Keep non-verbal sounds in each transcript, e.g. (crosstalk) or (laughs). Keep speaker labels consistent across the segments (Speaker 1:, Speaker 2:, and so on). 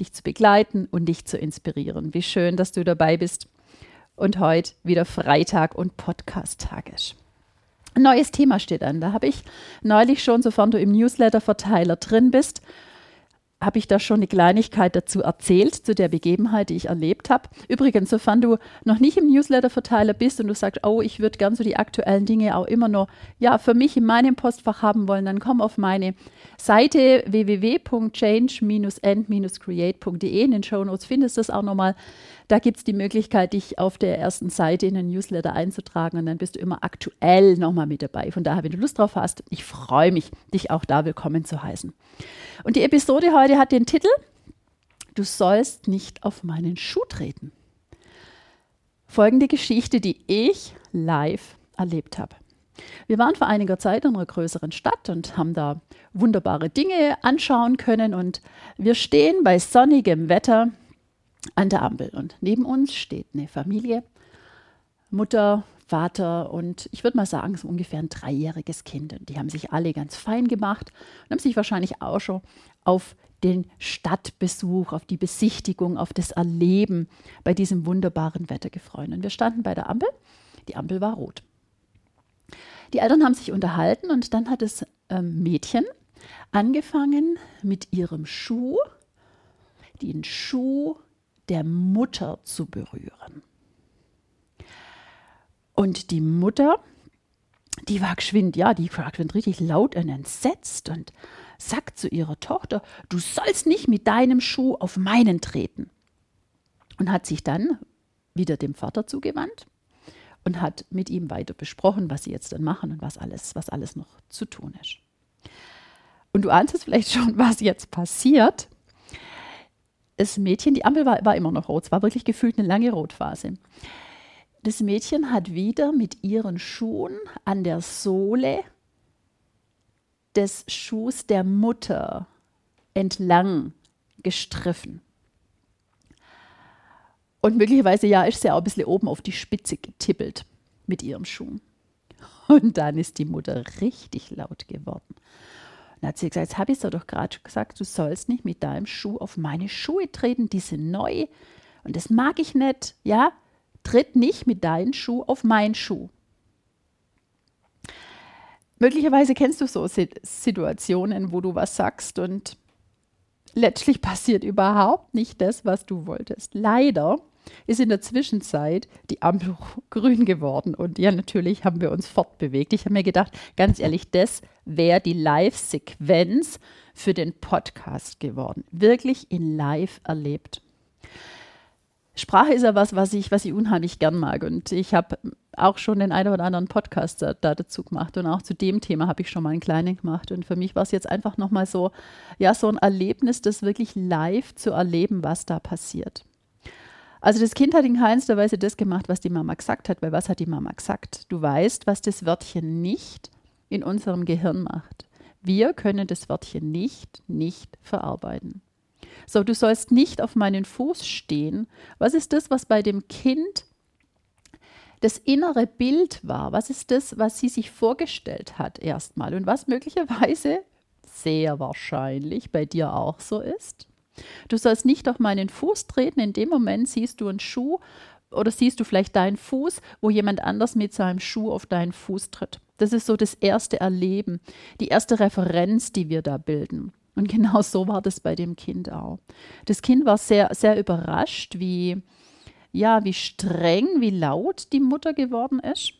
Speaker 1: dich zu begleiten und dich zu inspirieren. Wie schön, dass du dabei bist und heute wieder Freitag und Podcast-Tag ist. Ein neues Thema steht an. Da habe ich neulich schon, sofern du im Newsletter-Verteiler drin bist, habe ich da schon eine Kleinigkeit dazu erzählt, zu der Begebenheit, die ich erlebt habe. Übrigens, sofern du noch nicht im Newsletter-Verteiler bist und du sagst, oh, ich würde gern so die aktuellen Dinge auch immer noch, ja, für mich in meinem Postfach haben wollen, dann komm auf meine Seite www.change-end-create.de. In den Show Notes findest du das auch nochmal. Da gibt es die Möglichkeit, dich auf der ersten Seite in den Newsletter einzutragen und dann bist du immer aktuell nochmal mit dabei. Von daher, wenn du Lust drauf hast, ich freue mich, dich auch da willkommen zu heißen. Und die Episode heute hat den Titel Du sollst nicht auf meinen Schuh treten. Folgende Geschichte, die ich live erlebt habe. Wir waren vor einiger Zeit in einer größeren Stadt und haben da wunderbare Dinge anschauen können und wir stehen bei sonnigem Wetter an der Ampel und neben uns steht eine Familie, Mutter, Vater und ich würde mal sagen, so ungefähr ein dreijähriges Kind. Und die haben sich alle ganz fein gemacht und haben sich wahrscheinlich auch schon auf den Stadtbesuch, auf die Besichtigung, auf das Erleben bei diesem wunderbaren Wetter gefreut. Und wir standen bei der Ampel. Die Ampel war rot. Die Eltern haben sich unterhalten und dann hat das ähm, Mädchen angefangen mit ihrem Schuh, den Schuh der Mutter zu berühren. Und die Mutter, die war geschwind, ja, die war geschwind richtig laut und entsetzt und sagt zu ihrer Tochter, du sollst nicht mit deinem Schuh auf meinen treten. Und hat sich dann wieder dem Vater zugewandt und hat mit ihm weiter besprochen, was sie jetzt dann machen und was alles, was alles noch zu tun ist. Und du ahnst es vielleicht schon, was jetzt passiert. Das Mädchen, die Ampel war, war immer noch rot, es war wirklich gefühlt eine lange Rotphase. Das Mädchen hat wieder mit ihren Schuhen an der Sohle des Schuhs der Mutter entlang gestriffen. Und möglicherweise, ja, ist sie auch ein bisschen oben auf die Spitze getippelt mit ihrem Schuh. Und dann ist die Mutter richtig laut geworden. Dann hat sie gesagt, jetzt habe ich es doch gerade gesagt, du sollst nicht mit deinem Schuh auf meine Schuhe treten, die sind neu und das mag ich nicht, ja? Tritt nicht mit deinem Schuh auf meinen Schuh. Möglicherweise kennst du so Situationen, wo du was sagst und letztlich passiert überhaupt nicht das, was du wolltest. Leider ist in der Zwischenzeit die Ampel (laughs) grün geworden und ja, natürlich haben wir uns fortbewegt. Ich habe mir gedacht, ganz ehrlich, das wäre die Live-Sequenz für den Podcast geworden. Wirklich in Live erlebt. Sprache ist ja was, was ich, was ich unheimlich gern mag. Und ich habe auch schon den einen oder anderen Podcast da, da, dazu gemacht. Und auch zu dem Thema habe ich schon mal einen kleinen gemacht. Und für mich war es jetzt einfach nochmal so, ja, so ein Erlebnis, das wirklich live zu erleben, was da passiert. Also das Kind hat in keinster Weise das gemacht, was die Mama gesagt hat, weil was hat die Mama gesagt? Du weißt, was das Wörtchen nicht in unserem Gehirn macht. Wir können das Wörtchen nicht, nicht verarbeiten. So, du sollst nicht auf meinen Fuß stehen. Was ist das, was bei dem Kind das innere Bild war? Was ist das, was sie sich vorgestellt hat erstmal und was möglicherweise sehr wahrscheinlich bei dir auch so ist? Du sollst nicht auf meinen Fuß treten. In dem Moment siehst du einen Schuh oder siehst du vielleicht deinen Fuß, wo jemand anders mit seinem Schuh auf deinen Fuß tritt. Das ist so das erste Erleben, die erste Referenz, die wir da bilden. Und genau so war das bei dem Kind auch. Das Kind war sehr, sehr überrascht, wie, ja, wie streng, wie laut die Mutter geworden ist.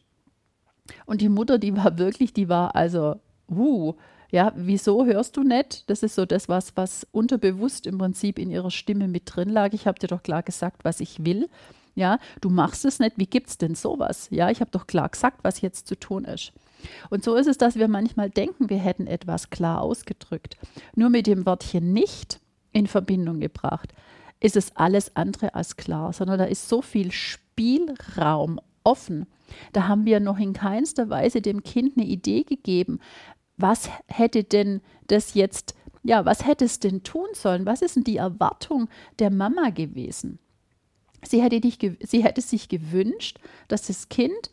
Speaker 1: Und die Mutter, die war wirklich, die war also, uh, ja, wieso hörst du nicht? Das ist so das, was, was unterbewusst im Prinzip in ihrer Stimme mit drin lag. Ich habe dir doch klar gesagt, was ich will. Ja, du machst es nicht. Wie gibt es denn sowas? Ja, ich habe doch klar gesagt, was jetzt zu tun ist. Und so ist es, dass wir manchmal denken, wir hätten etwas klar ausgedrückt. Nur mit dem Wörtchen nicht in Verbindung gebracht ist es alles andere als klar, sondern da ist so viel Spielraum offen. Da haben wir noch in keinster Weise dem Kind eine Idee gegeben, was hätte denn das jetzt, ja, was hätte es denn tun sollen? Was ist denn die Erwartung der Mama gewesen? Sie hätte, dich, sie hätte sich gewünscht, dass das Kind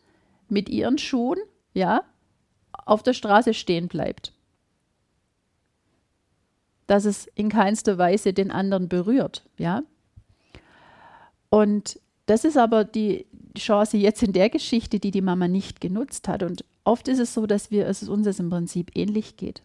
Speaker 1: mit ihren Schuhen, ja, auf der Straße stehen bleibt. Dass es in keinster Weise den anderen berührt, ja. Und das ist aber die Chance jetzt in der Geschichte, die die Mama nicht genutzt hat. Und oft ist es so, dass wir, es uns im Prinzip ähnlich geht.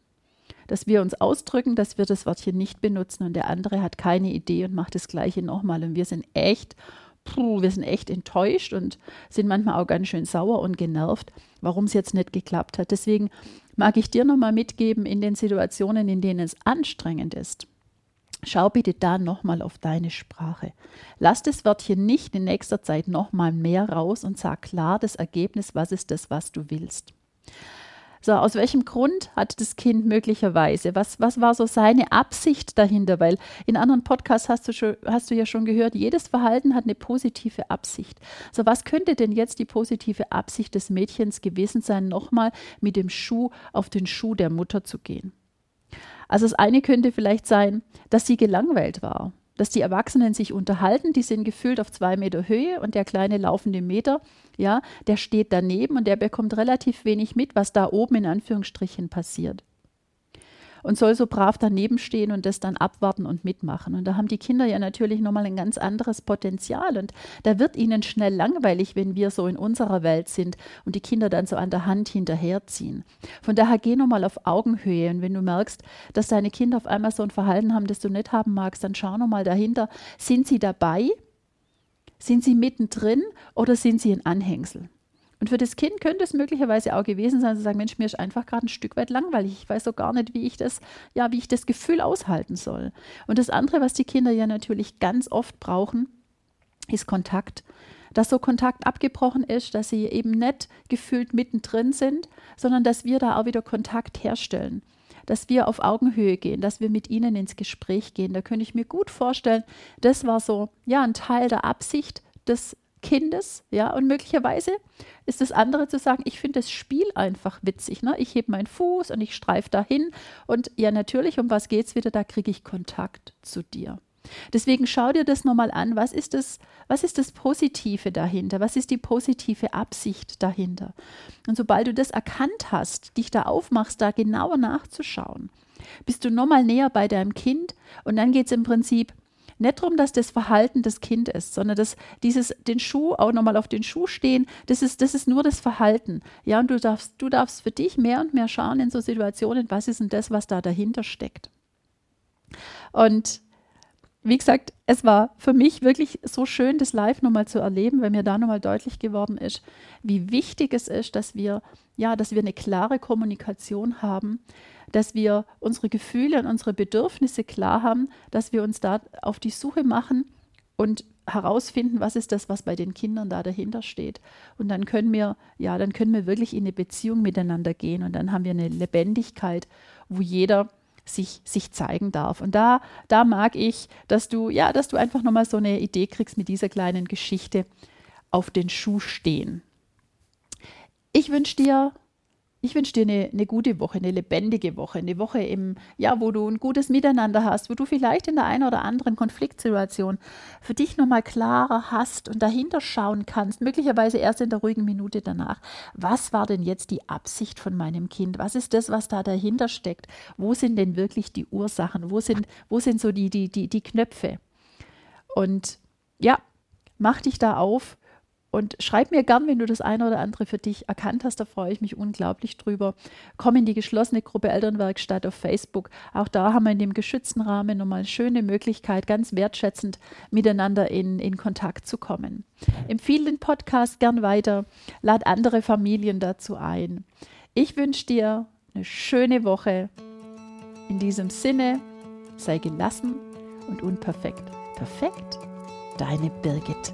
Speaker 1: Dass wir uns ausdrücken, dass wir das Wörtchen nicht benutzen und der andere hat keine Idee und macht das Gleiche nochmal. Und wir sind echt, puh, wir sind echt enttäuscht und sind manchmal auch ganz schön sauer und genervt, warum es jetzt nicht geklappt hat. Deswegen mag ich dir nochmal mitgeben, in den Situationen, in denen es anstrengend ist, Schau bitte da nochmal auf deine Sprache. Lass das Wörtchen nicht in nächster Zeit nochmal mehr raus und sag klar das Ergebnis, was ist das, was du willst. So, aus welchem Grund hat das Kind möglicherweise? Was, was war so seine Absicht dahinter? Weil in anderen Podcasts hast du, schon, hast du ja schon gehört, jedes Verhalten hat eine positive Absicht. So, was könnte denn jetzt die positive Absicht des Mädchens gewesen sein, nochmal mit dem Schuh auf den Schuh der Mutter zu gehen? Also das eine könnte vielleicht sein, dass sie gelangweilt war, dass die Erwachsenen sich unterhalten, die sind gefühlt auf zwei Meter Höhe und der kleine laufende Meter, ja, der steht daneben und der bekommt relativ wenig mit, was da oben in Anführungsstrichen passiert und soll so brav daneben stehen und das dann abwarten und mitmachen. Und da haben die Kinder ja natürlich nochmal ein ganz anderes Potenzial. Und da wird ihnen schnell langweilig, wenn wir so in unserer Welt sind und die Kinder dann so an der Hand hinterherziehen. Von daher geh nochmal auf Augenhöhe. Und wenn du merkst, dass deine Kinder auf einmal so ein Verhalten haben, das du nicht haben magst, dann schau nochmal dahinter. Sind sie dabei? Sind sie mittendrin oder sind sie ein Anhängsel? Und für das Kind könnte es möglicherweise auch gewesen sein, zu sagen, Mensch, mir ist einfach gerade ein Stück weit langweilig. Ich weiß so gar nicht, wie ich das, ja, wie ich das Gefühl aushalten soll. Und das andere, was die Kinder ja natürlich ganz oft brauchen, ist Kontakt. Dass so Kontakt abgebrochen ist, dass sie eben nicht gefühlt mittendrin sind, sondern dass wir da auch wieder Kontakt herstellen dass wir auf Augenhöhe gehen, dass wir mit ihnen ins Gespräch gehen. Da könnte ich mir gut vorstellen, das war so ja ein Teil der Absicht des Kindes, ja, und möglicherweise ist das andere zu sagen, ich finde das Spiel einfach witzig, ne? Ich hebe meinen Fuß und ich streife dahin und ja, natürlich, um was geht es wieder? Da kriege ich Kontakt zu dir. Deswegen schau dir das nochmal an. Was ist das, was ist das Positive dahinter? Was ist die positive Absicht dahinter? Und sobald du das erkannt hast, dich da aufmachst, da genauer nachzuschauen, bist du nochmal näher bei deinem Kind und dann geht es im Prinzip nicht darum, dass das Verhalten des Kind ist, sondern dass dieses, den Schuh, auch nochmal auf den Schuh stehen, das ist, das ist nur das Verhalten. Ja, und du darfst, du darfst für dich mehr und mehr schauen in so Situationen, was ist denn das, was da dahinter steckt. Und wie gesagt, es war für mich wirklich so schön, das live nochmal zu erleben, weil mir da nochmal deutlich geworden ist, wie wichtig es ist, dass wir, ja, dass wir eine klare Kommunikation haben, dass wir unsere Gefühle und unsere Bedürfnisse klar haben, dass wir uns da auf die Suche machen und herausfinden, was ist das, was bei den Kindern da dahinter steht. Und dann können wir, ja, dann können wir wirklich in eine Beziehung miteinander gehen und dann haben wir eine Lebendigkeit, wo jeder sich, sich zeigen darf. Und da, da mag ich, dass du, ja, dass du einfach nochmal so eine Idee kriegst mit dieser kleinen Geschichte auf den Schuh stehen. Ich wünsche dir ich wünsche dir eine, eine, gute Woche, eine lebendige Woche, eine Woche im, ja, wo du ein gutes Miteinander hast, wo du vielleicht in der einen oder anderen Konfliktsituation für dich nochmal klarer hast und dahinter schauen kannst, möglicherweise erst in der ruhigen Minute danach. Was war denn jetzt die Absicht von meinem Kind? Was ist das, was da dahinter steckt? Wo sind denn wirklich die Ursachen? Wo sind, wo sind so die, die, die, die Knöpfe? Und ja, mach dich da auf und schreib mir gern, wenn du das eine oder andere für dich erkannt hast, da freue ich mich unglaublich drüber. Komm in die geschlossene Gruppe Elternwerkstatt auf Facebook. Auch da haben wir in dem geschützten Rahmen nochmal eine schöne Möglichkeit, ganz wertschätzend miteinander in, in Kontakt zu kommen. Empfehle den Podcast gern weiter, lad andere Familien dazu ein. Ich wünsche dir eine schöne Woche. In diesem Sinne, sei gelassen und unperfekt. Perfekt, deine Birgit.